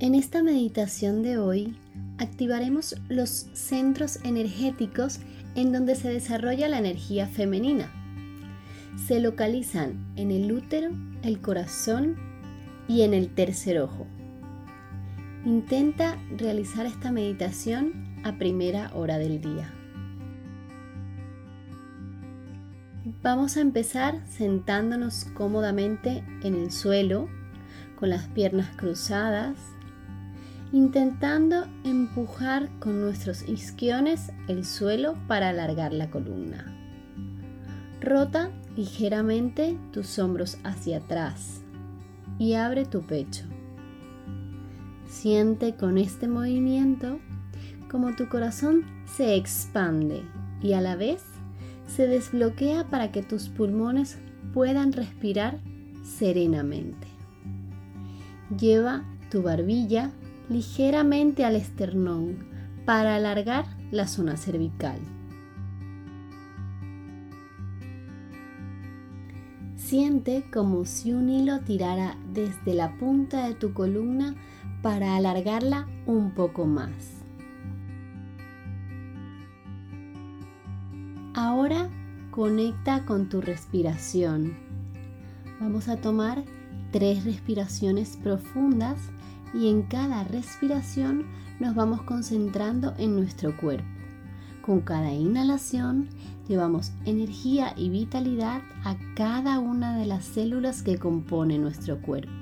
En esta meditación de hoy activaremos los centros energéticos en donde se desarrolla la energía femenina. Se localizan en el útero, el corazón y en el tercer ojo. Intenta realizar esta meditación a primera hora del día. Vamos a empezar sentándonos cómodamente en el suelo, con las piernas cruzadas intentando empujar con nuestros isquiones el suelo para alargar la columna. Rota ligeramente tus hombros hacia atrás y abre tu pecho. Siente con este movimiento como tu corazón se expande y a la vez se desbloquea para que tus pulmones puedan respirar serenamente. Lleva tu barbilla ligeramente al esternón para alargar la zona cervical. Siente como si un hilo tirara desde la punta de tu columna para alargarla un poco más. Ahora conecta con tu respiración. Vamos a tomar tres respiraciones profundas y en cada respiración nos vamos concentrando en nuestro cuerpo. Con cada inhalación llevamos energía y vitalidad a cada una de las células que componen nuestro cuerpo.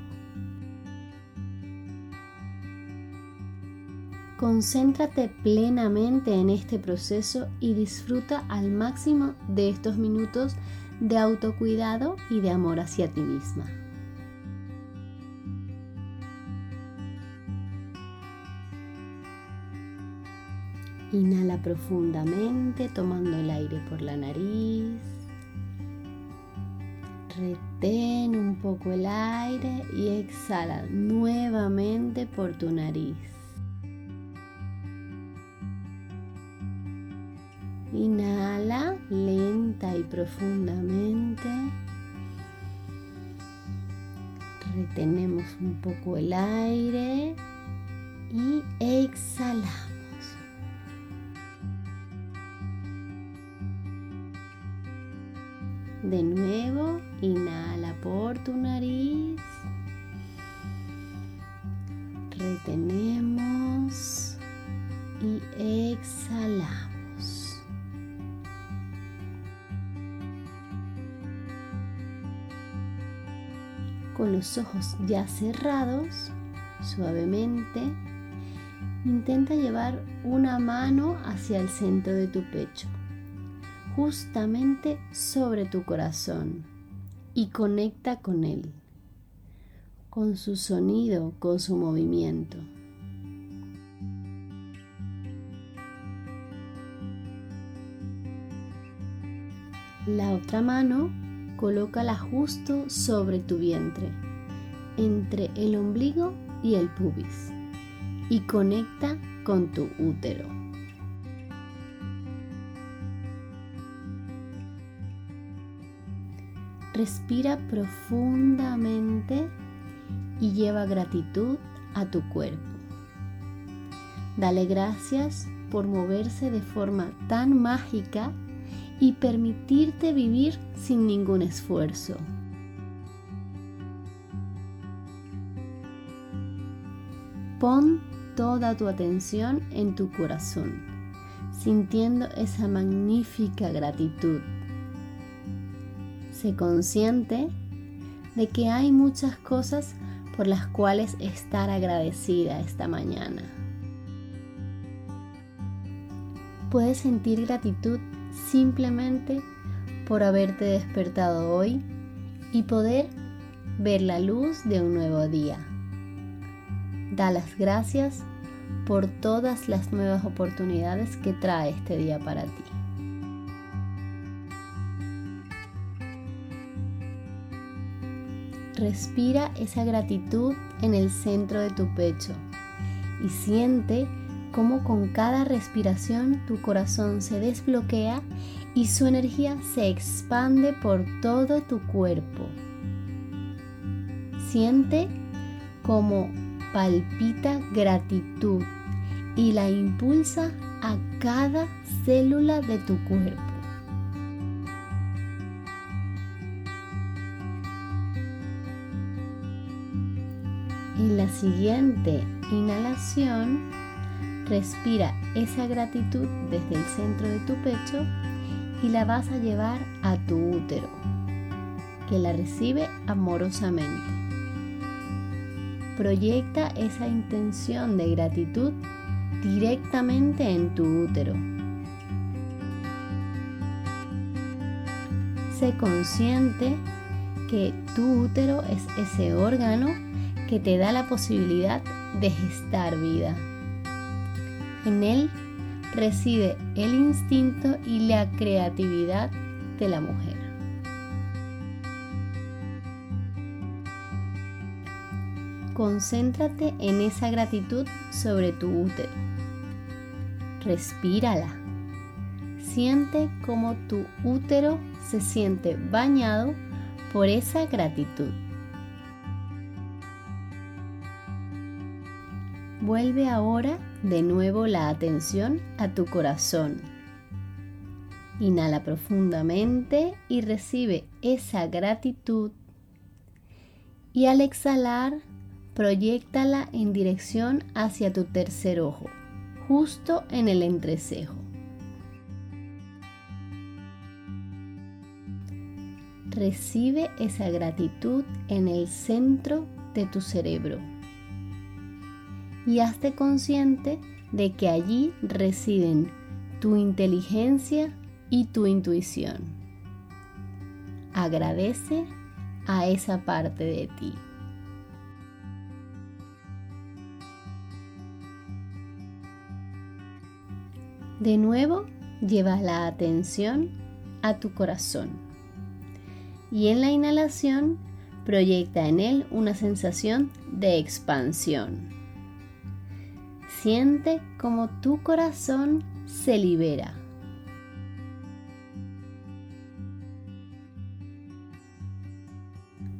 Concéntrate plenamente en este proceso y disfruta al máximo de estos minutos de autocuidado y de amor hacia ti misma. Inhala profundamente tomando el aire por la nariz. Retén un poco el aire y exhala nuevamente por tu nariz. Inhala lenta y profundamente. Retenemos un poco el aire y exhalamos. De nuevo, inhala por tu nariz. Retenemos y exhalamos. Con los ojos ya cerrados, suavemente, intenta llevar una mano hacia el centro de tu pecho justamente sobre tu corazón y conecta con él, con su sonido, con su movimiento. La otra mano colócala justo sobre tu vientre, entre el ombligo y el pubis, y conecta con tu útero. Respira profundamente y lleva gratitud a tu cuerpo. Dale gracias por moverse de forma tan mágica y permitirte vivir sin ningún esfuerzo. Pon toda tu atención en tu corazón, sintiendo esa magnífica gratitud Sé consciente de que hay muchas cosas por las cuales estar agradecida esta mañana. Puedes sentir gratitud simplemente por haberte despertado hoy y poder ver la luz de un nuevo día. Da las gracias por todas las nuevas oportunidades que trae este día para ti. Respira esa gratitud en el centro de tu pecho y siente cómo con cada respiración tu corazón se desbloquea y su energía se expande por todo tu cuerpo. Siente cómo palpita gratitud y la impulsa a cada célula de tu cuerpo. En la siguiente inhalación, respira esa gratitud desde el centro de tu pecho y la vas a llevar a tu útero, que la recibe amorosamente. Proyecta esa intención de gratitud directamente en tu útero. Sé consciente que tu útero es ese órgano que te da la posibilidad de gestar vida. En él reside el instinto y la creatividad de la mujer. Concéntrate en esa gratitud sobre tu útero. Respírala. Siente cómo tu útero se siente bañado por esa gratitud. Vuelve ahora de nuevo la atención a tu corazón. Inhala profundamente y recibe esa gratitud. Y al exhalar, proyectala en dirección hacia tu tercer ojo, justo en el entrecejo. Recibe esa gratitud en el centro de tu cerebro y hazte consciente de que allí residen tu inteligencia y tu intuición. Agradece a esa parte de ti. De nuevo, lleva la atención a tu corazón y en la inhalación proyecta en él una sensación de expansión. Siente como tu corazón se libera.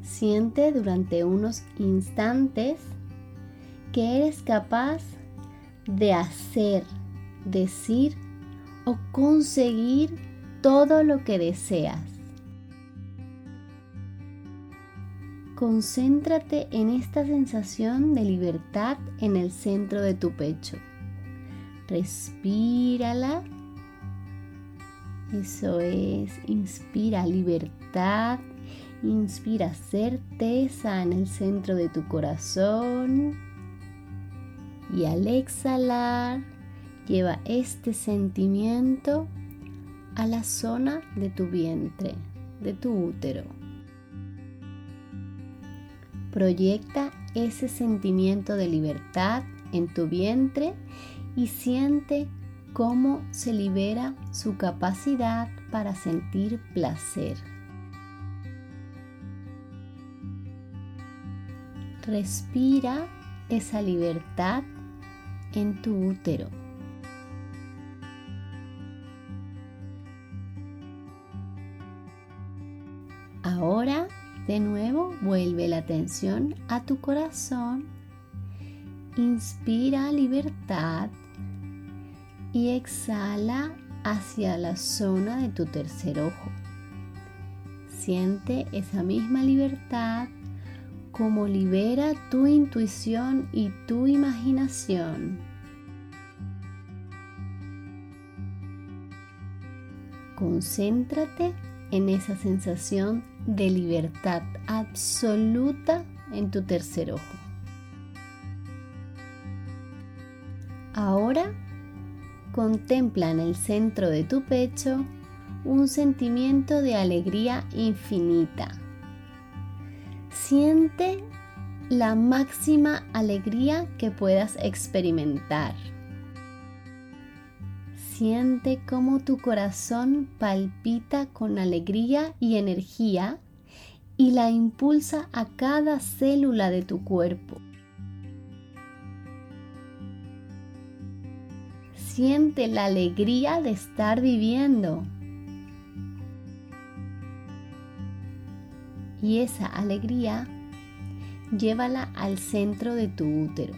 Siente durante unos instantes que eres capaz de hacer, decir o conseguir todo lo que deseas. Concéntrate en esta sensación de libertad en el centro de tu pecho. Respírala. Eso es, inspira libertad, inspira certeza en el centro de tu corazón. Y al exhalar, lleva este sentimiento a la zona de tu vientre, de tu útero. Proyecta ese sentimiento de libertad en tu vientre y siente cómo se libera su capacidad para sentir placer. Respira esa libertad en tu útero. Ahora de nuevo, vuelve la atención a tu corazón. Inspira libertad y exhala hacia la zona de tu tercer ojo. Siente esa misma libertad como libera tu intuición y tu imaginación. Concéntrate en esa sensación de libertad absoluta en tu tercer ojo. Ahora contempla en el centro de tu pecho un sentimiento de alegría infinita. Siente la máxima alegría que puedas experimentar. Siente cómo tu corazón palpita con alegría y energía y la impulsa a cada célula de tu cuerpo. Siente la alegría de estar viviendo. Y esa alegría llévala al centro de tu útero.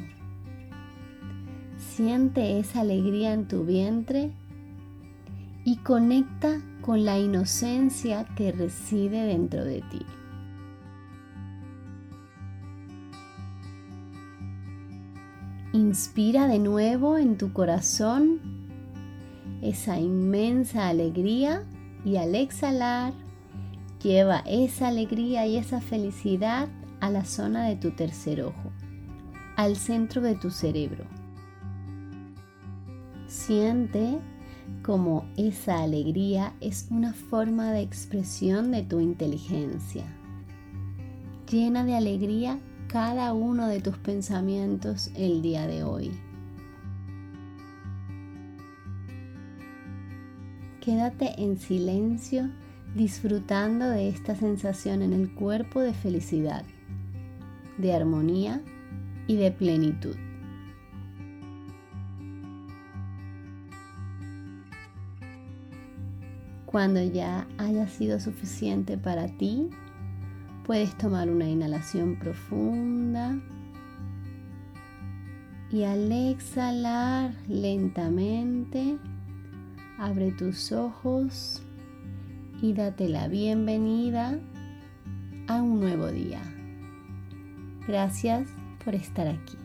Siente esa alegría en tu vientre y conecta con la inocencia que reside dentro de ti. Inspira de nuevo en tu corazón esa inmensa alegría y al exhalar lleva esa alegría y esa felicidad a la zona de tu tercer ojo, al centro de tu cerebro. Siente como esa alegría es una forma de expresión de tu inteligencia. Llena de alegría cada uno de tus pensamientos el día de hoy. Quédate en silencio disfrutando de esta sensación en el cuerpo de felicidad, de armonía y de plenitud. Cuando ya haya sido suficiente para ti, Puedes tomar una inhalación profunda y al exhalar lentamente, abre tus ojos y date la bienvenida a un nuevo día. Gracias por estar aquí.